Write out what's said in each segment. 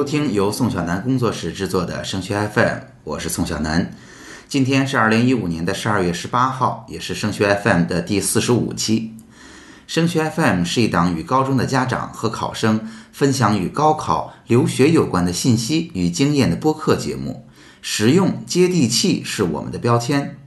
收听由宋小南工作室制作的升学 FM，我是宋小南。今天是二零一五年的十二月十八号，也是升学 FM 的第四十五期。升学 FM 是一档与高中的家长和考生分享与高考、留学有关的信息与经验的播客节目，实用接地气是我们的标签。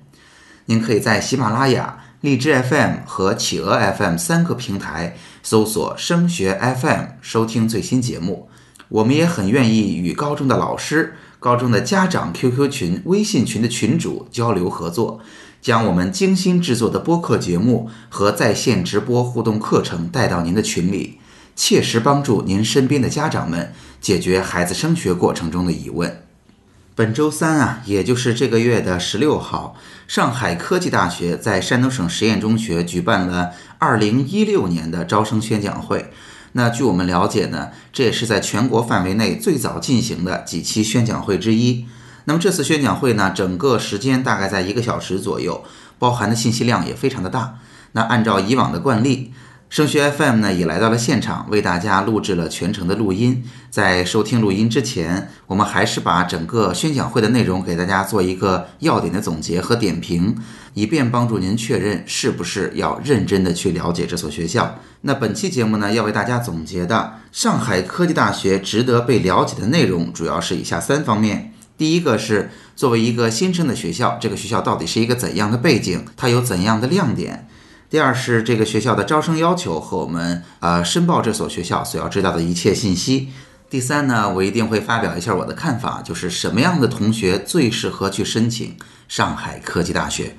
您可以在喜马拉雅、荔枝 FM 和企鹅 FM 三个平台搜索“升学 FM” 收听最新节目。我们也很愿意与高中的老师、高中的家长 QQ 群、微信群的群主交流合作，将我们精心制作的播客节目和在线直播互动课程带到您的群里，切实帮助您身边的家长们解决孩子升学过程中的疑问。本周三啊，也就是这个月的十六号，上海科技大学在山东省实验中学举办了二零一六年的招生宣讲会。那据我们了解呢，这也是在全国范围内最早进行的几期宣讲会之一。那么这次宣讲会呢，整个时间大概在一个小时左右，包含的信息量也非常的大。那按照以往的惯例。升学 FM 呢也来到了现场，为大家录制了全程的录音。在收听录音之前，我们还是把整个宣讲会的内容给大家做一个要点的总结和点评，以便帮助您确认是不是要认真的去了解这所学校。那本期节目呢，要为大家总结的上海科技大学值得被了解的内容，主要是以下三方面：第一个是作为一个新生的学校，这个学校到底是一个怎样的背景，它有怎样的亮点？第二是这个学校的招生要求和我们呃申报这所学校所要知道的一切信息。第三呢，我一定会发表一下我的看法，就是什么样的同学最适合去申请上海科技大学。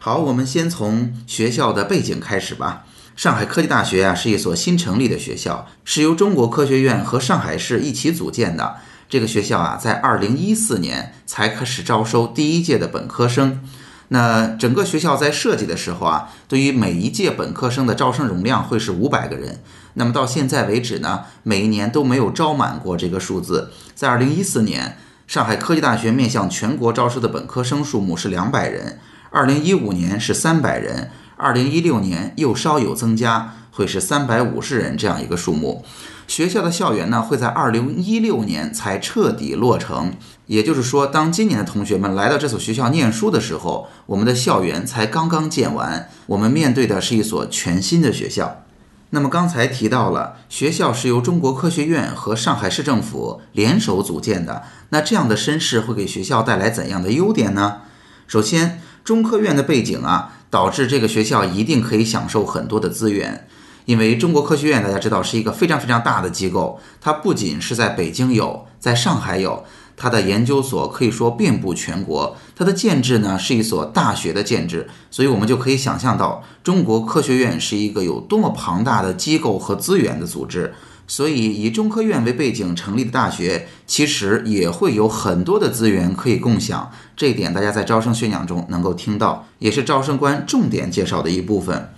好，我们先从学校的背景开始吧。上海科技大学啊是一所新成立的学校，是由中国科学院和上海市一起组建的。这个学校啊在二零一四年才开始招收第一届的本科生。那整个学校在设计的时候啊，对于每一届本科生的招生容量会是五百个人。那么到现在为止呢，每一年都没有招满过这个数字。在二零一四年，上海科技大学面向全国招收的本科生数目是两百人；二零一五年是三百人；二零一六年又稍有增加，会是三百五十人这样一个数目。学校的校园呢，会在二零一六年才彻底落成。也就是说，当今年的同学们来到这所学校念书的时候，我们的校园才刚刚建完。我们面对的是一所全新的学校。那么刚才提到了，学校是由中国科学院和上海市政府联手组建的。那这样的身世会给学校带来怎样的优点呢？首先，中科院的背景啊，导致这个学校一定可以享受很多的资源。因为中国科学院大家知道是一个非常非常大的机构，它不仅是在北京有，在上海有，它的研究所可以说遍布全国。它的建制呢是一所大学的建制，所以我们就可以想象到中国科学院是一个有多么庞大的机构和资源的组织。所以以中科院为背景成立的大学，其实也会有很多的资源可以共享。这一点大家在招生宣讲中能够听到，也是招生官重点介绍的一部分。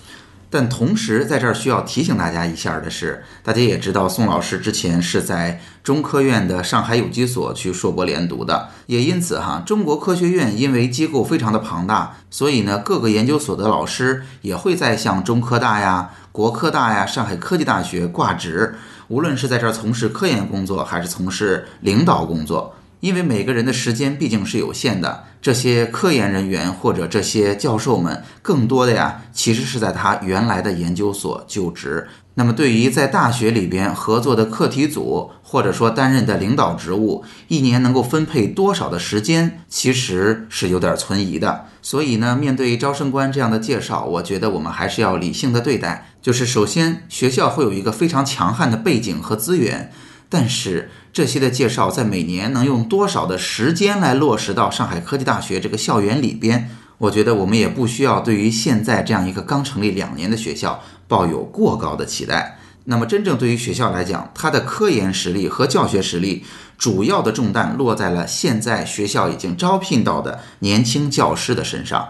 但同时，在这儿需要提醒大家一下的是，大家也知道，宋老师之前是在中科院的上海有机所去硕博连读的，也因此哈，中国科学院因为机构非常的庞大，所以呢，各个研究所的老师也会在像中科大呀、国科大呀、上海科技大学挂职，无论是在这儿从事科研工作，还是从事领导工作。因为每个人的时间毕竟是有限的，这些科研人员或者这些教授们，更多的呀，其实是在他原来的研究所就职。那么，对于在大学里边合作的课题组，或者说担任的领导职务，一年能够分配多少的时间，其实是有点存疑的。所以呢，面对招生官这样的介绍，我觉得我们还是要理性的对待。就是首先，学校会有一个非常强悍的背景和资源。但是这些的介绍在每年能用多少的时间来落实到上海科技大学这个校园里边？我觉得我们也不需要对于现在这样一个刚成立两年的学校抱有过高的期待。那么真正对于学校来讲，它的科研实力和教学实力主要的重担落在了现在学校已经招聘到的年轻教师的身上。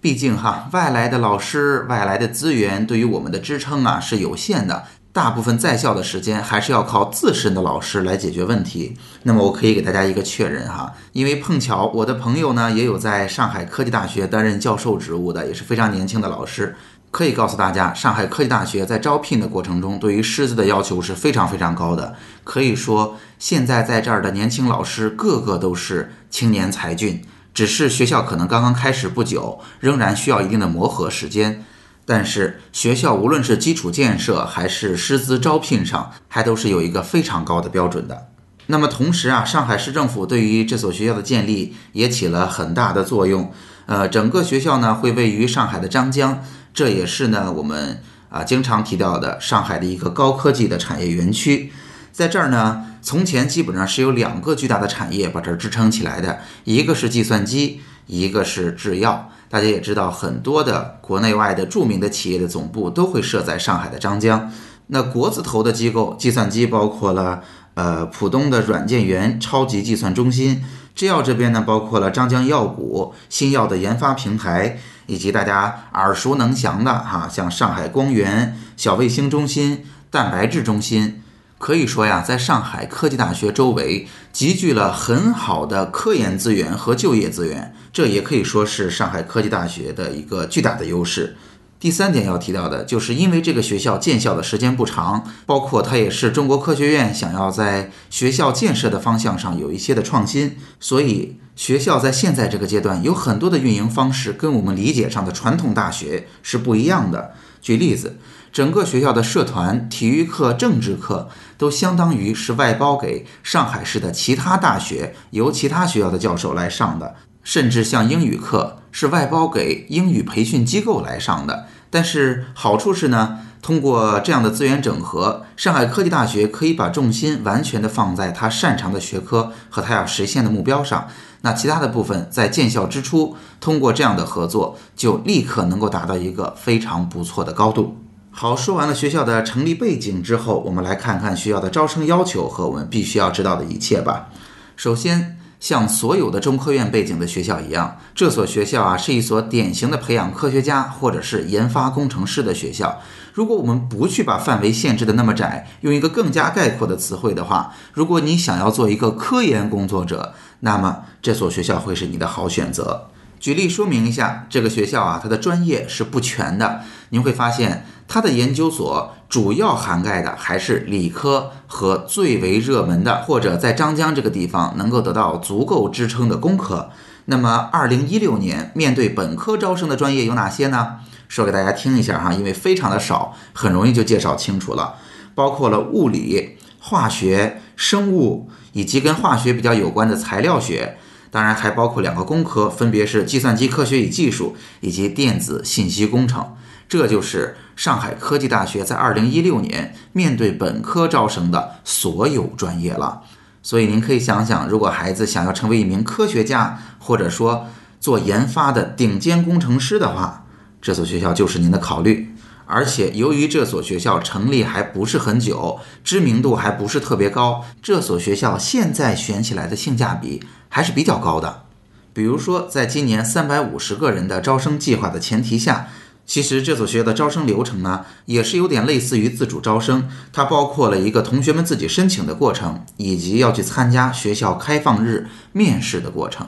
毕竟哈，外来的老师、外来的资源对于我们的支撑啊是有限的。大部分在校的时间还是要靠自身的老师来解决问题。那么我可以给大家一个确认哈，因为碰巧我的朋友呢也有在上海科技大学担任教授职务的，也是非常年轻的老师。可以告诉大家，上海科技大学在招聘的过程中，对于师资的要求是非常非常高的。可以说，现在在这儿的年轻老师个个都是青年才俊，只是学校可能刚刚开始不久，仍然需要一定的磨合时间。但是学校无论是基础建设还是师资招聘上，还都是有一个非常高的标准的。那么同时啊，上海市政府对于这所学校的建立也起了很大的作用。呃，整个学校呢会位于上海的张江。这也是呢，我们啊经常提到的上海的一个高科技的产业园区，在这儿呢，从前基本上是有两个巨大的产业把这儿支撑起来的，一个是计算机，一个是制药。大家也知道，很多的国内外的著名的企业的总部都会设在上海的张江。那国字头的机构，计算机包括了呃浦东的软件园超级计算中心，制药这边呢包括了张江药谷新药的研发平台。以及大家耳熟能详的哈，像上海光源、小卫星中心、蛋白质中心，可以说呀，在上海科技大学周围集聚了很好的科研资源和就业资源，这也可以说是上海科技大学的一个巨大的优势。第三点要提到的，就是因为这个学校建校的时间不长，包括它也是中国科学院想要在学校建设的方向上有一些的创新，所以学校在现在这个阶段有很多的运营方式跟我们理解上的传统大学是不一样的。举例子，整个学校的社团、体育课、政治课都相当于是外包给上海市的其他大学，由其他学校的教授来上的。甚至像英语课是外包给英语培训机构来上的，但是好处是呢，通过这样的资源整合，上海科技大学可以把重心完全的放在他擅长的学科和他要实现的目标上。那其他的部分在建校之初，通过这样的合作，就立刻能够达到一个非常不错的高度。好，说完了学校的成立背景之后，我们来看看学校的招生要求和我们必须要知道的一切吧。首先。像所有的中科院背景的学校一样，这所学校啊是一所典型的培养科学家或者是研发工程师的学校。如果我们不去把范围限制的那么窄，用一个更加概括的词汇的话，如果你想要做一个科研工作者，那么这所学校会是你的好选择。举例说明一下，这个学校啊，它的专业是不全的。您会发现，它的研究所主要涵盖的还是理科和最为热门的，或者在张江这个地方能够得到足够支撑的工科。那么，二零一六年面对本科招生的专业有哪些呢？说给大家听一下哈，因为非常的少，很容易就介绍清楚了。包括了物理、化学、生物，以及跟化学比较有关的材料学。当然还包括两个工科，分别是计算机科学与技术以及电子信息工程。这就是上海科技大学在二零一六年面对本科招生的所有专业了。所以您可以想想，如果孩子想要成为一名科学家，或者说做研发的顶尖工程师的话，这所学校就是您的考虑。而且由于这所学校成立还不是很久，知名度还不是特别高，这所学校现在选起来的性价比。还是比较高的，比如说，在今年三百五十个人的招生计划的前提下，其实这所学校的招生流程呢，也是有点类似于自主招生，它包括了一个同学们自己申请的过程，以及要去参加学校开放日面试的过程。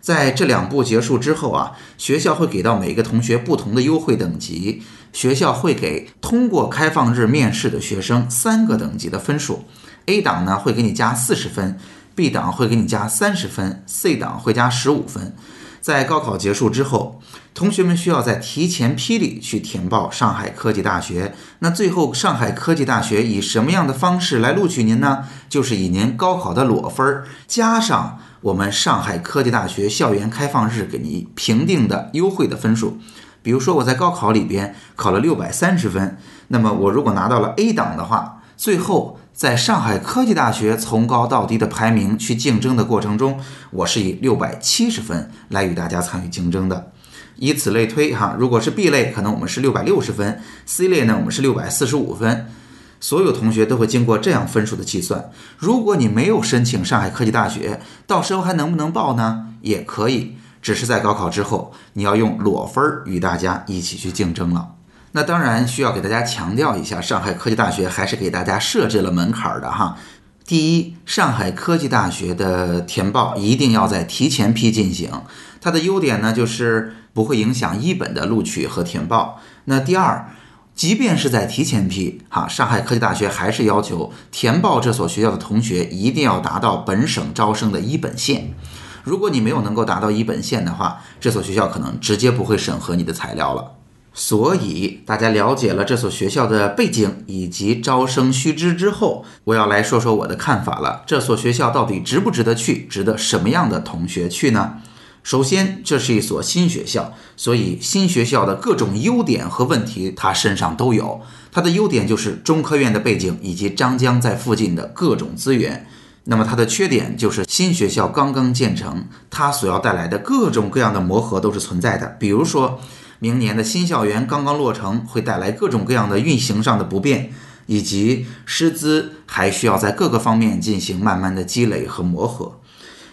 在这两步结束之后啊，学校会给到每个同学不同的优惠等级，学校会给通过开放日面试的学生三个等级的分数，A 档呢会给你加四十分。B 档会给你加三十分，C 档会加十五分。在高考结束之后，同学们需要在提前批里去填报上海科技大学。那最后，上海科技大学以什么样的方式来录取您呢？就是以您高考的裸分加上我们上海科技大学校园开放日给你评定的优惠的分数。比如说，我在高考里边考了六百三十分，那么我如果拿到了 A 档的话，最后。在上海科技大学从高到低的排名去竞争的过程中，我是以六百七十分来与大家参与竞争的，以此类推哈。如果是 B 类，可能我们是六百六十分；C 类呢，我们是六百四十五分。所有同学都会经过这样分数的计算。如果你没有申请上海科技大学，到时候还能不能报呢？也可以，只是在高考之后，你要用裸分儿与大家一起去竞争了。那当然需要给大家强调一下，上海科技大学还是给大家设置了门槛儿的哈。第一，上海科技大学的填报一定要在提前批进行，它的优点呢就是不会影响一本的录取和填报。那第二，即便是在提前批，哈，上海科技大学还是要求填报这所学校的同学一定要达到本省招生的一本线。如果你没有能够达到一本线的话，这所学校可能直接不会审核你的材料了。所以，大家了解了这所学校的背景以及招生须知之后，我要来说说我的看法了。这所学校到底值不值得去？值得什么样的同学去呢？首先，这是一所新学校，所以新学校的各种优点和问题，它身上都有。它的优点就是中科院的背景以及张江在附近的各种资源。那么它的缺点就是新学校刚刚建成，它所要带来的各种各样的磨合都是存在的，比如说。明年的新校园刚刚落成，会带来各种各样的运行上的不便，以及师资还需要在各个方面进行慢慢的积累和磨合。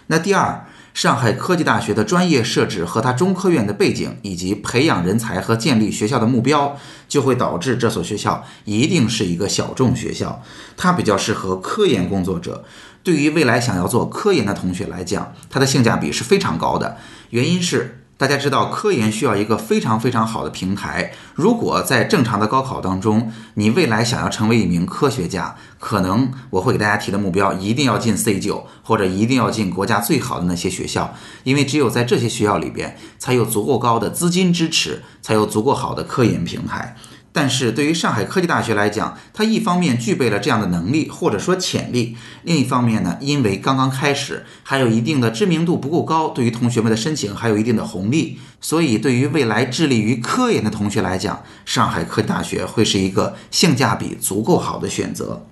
那第二，上海科技大学的专业设置和它中科院的背景，以及培养人才和建立学校的目标，就会导致这所学校一定是一个小众学校，它比较适合科研工作者。对于未来想要做科研的同学来讲，它的性价比是非常高的，原因是。大家知道，科研需要一个非常非常好的平台。如果在正常的高考当中，你未来想要成为一名科学家，可能我会给大家提的目标一定要进 C 九，或者一定要进国家最好的那些学校，因为只有在这些学校里边，才有足够高的资金支持，才有足够好的科研平台。但是对于上海科技大学来讲，它一方面具备了这样的能力或者说潜力，另一方面呢，因为刚刚开始，还有一定的知名度不够高，对于同学们的申请还有一定的红利，所以对于未来致力于科研的同学来讲，上海科技大学会是一个性价比足够好的选择。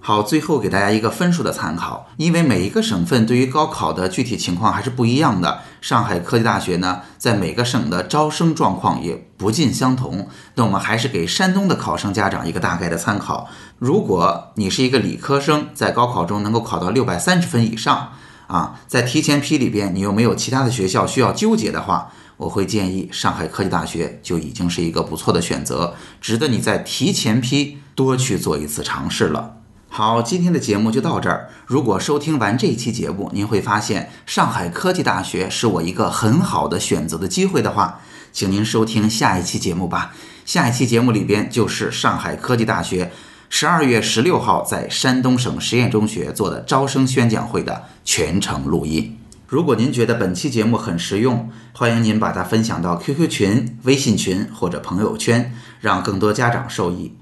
好，最后给大家一个分数的参考，因为每一个省份对于高考的具体情况还是不一样的。上海科技大学呢，在每个省的招生状况也不尽相同。那我们还是给山东的考生家长一个大概的参考。如果你是一个理科生，在高考中能够考到六百三十分以上啊，在提前批里边你又没有其他的学校需要纠结的话，我会建议上海科技大学就已经是一个不错的选择，值得你在提前批多去做一次尝试了。好，今天的节目就到这儿。如果收听完这期节目，您会发现上海科技大学是我一个很好的选择的机会的话，请您收听下一期节目吧。下一期节目里边就是上海科技大学十二月十六号在山东省实验中学做的招生宣讲会的全程录音。如果您觉得本期节目很实用，欢迎您把它分享到 QQ 群、微信群或者朋友圈，让更多家长受益。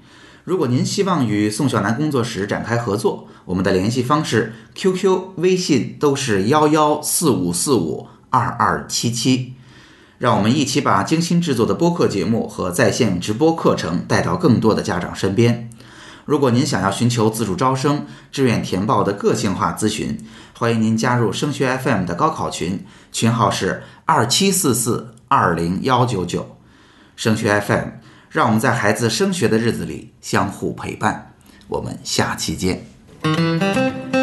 如果您希望与宋小楠工作室展开合作，我们的联系方式 QQ、微信都是幺幺四五四五二二七七，让我们一起把精心制作的播客节目和在线直播课程带到更多的家长身边。如果您想要寻求自主招生、志愿填报的个性化咨询，欢迎您加入升学 FM 的高考群，群号是二七四四二零幺九九，升学 FM。让我们在孩子升学的日子里相互陪伴。我们下期见。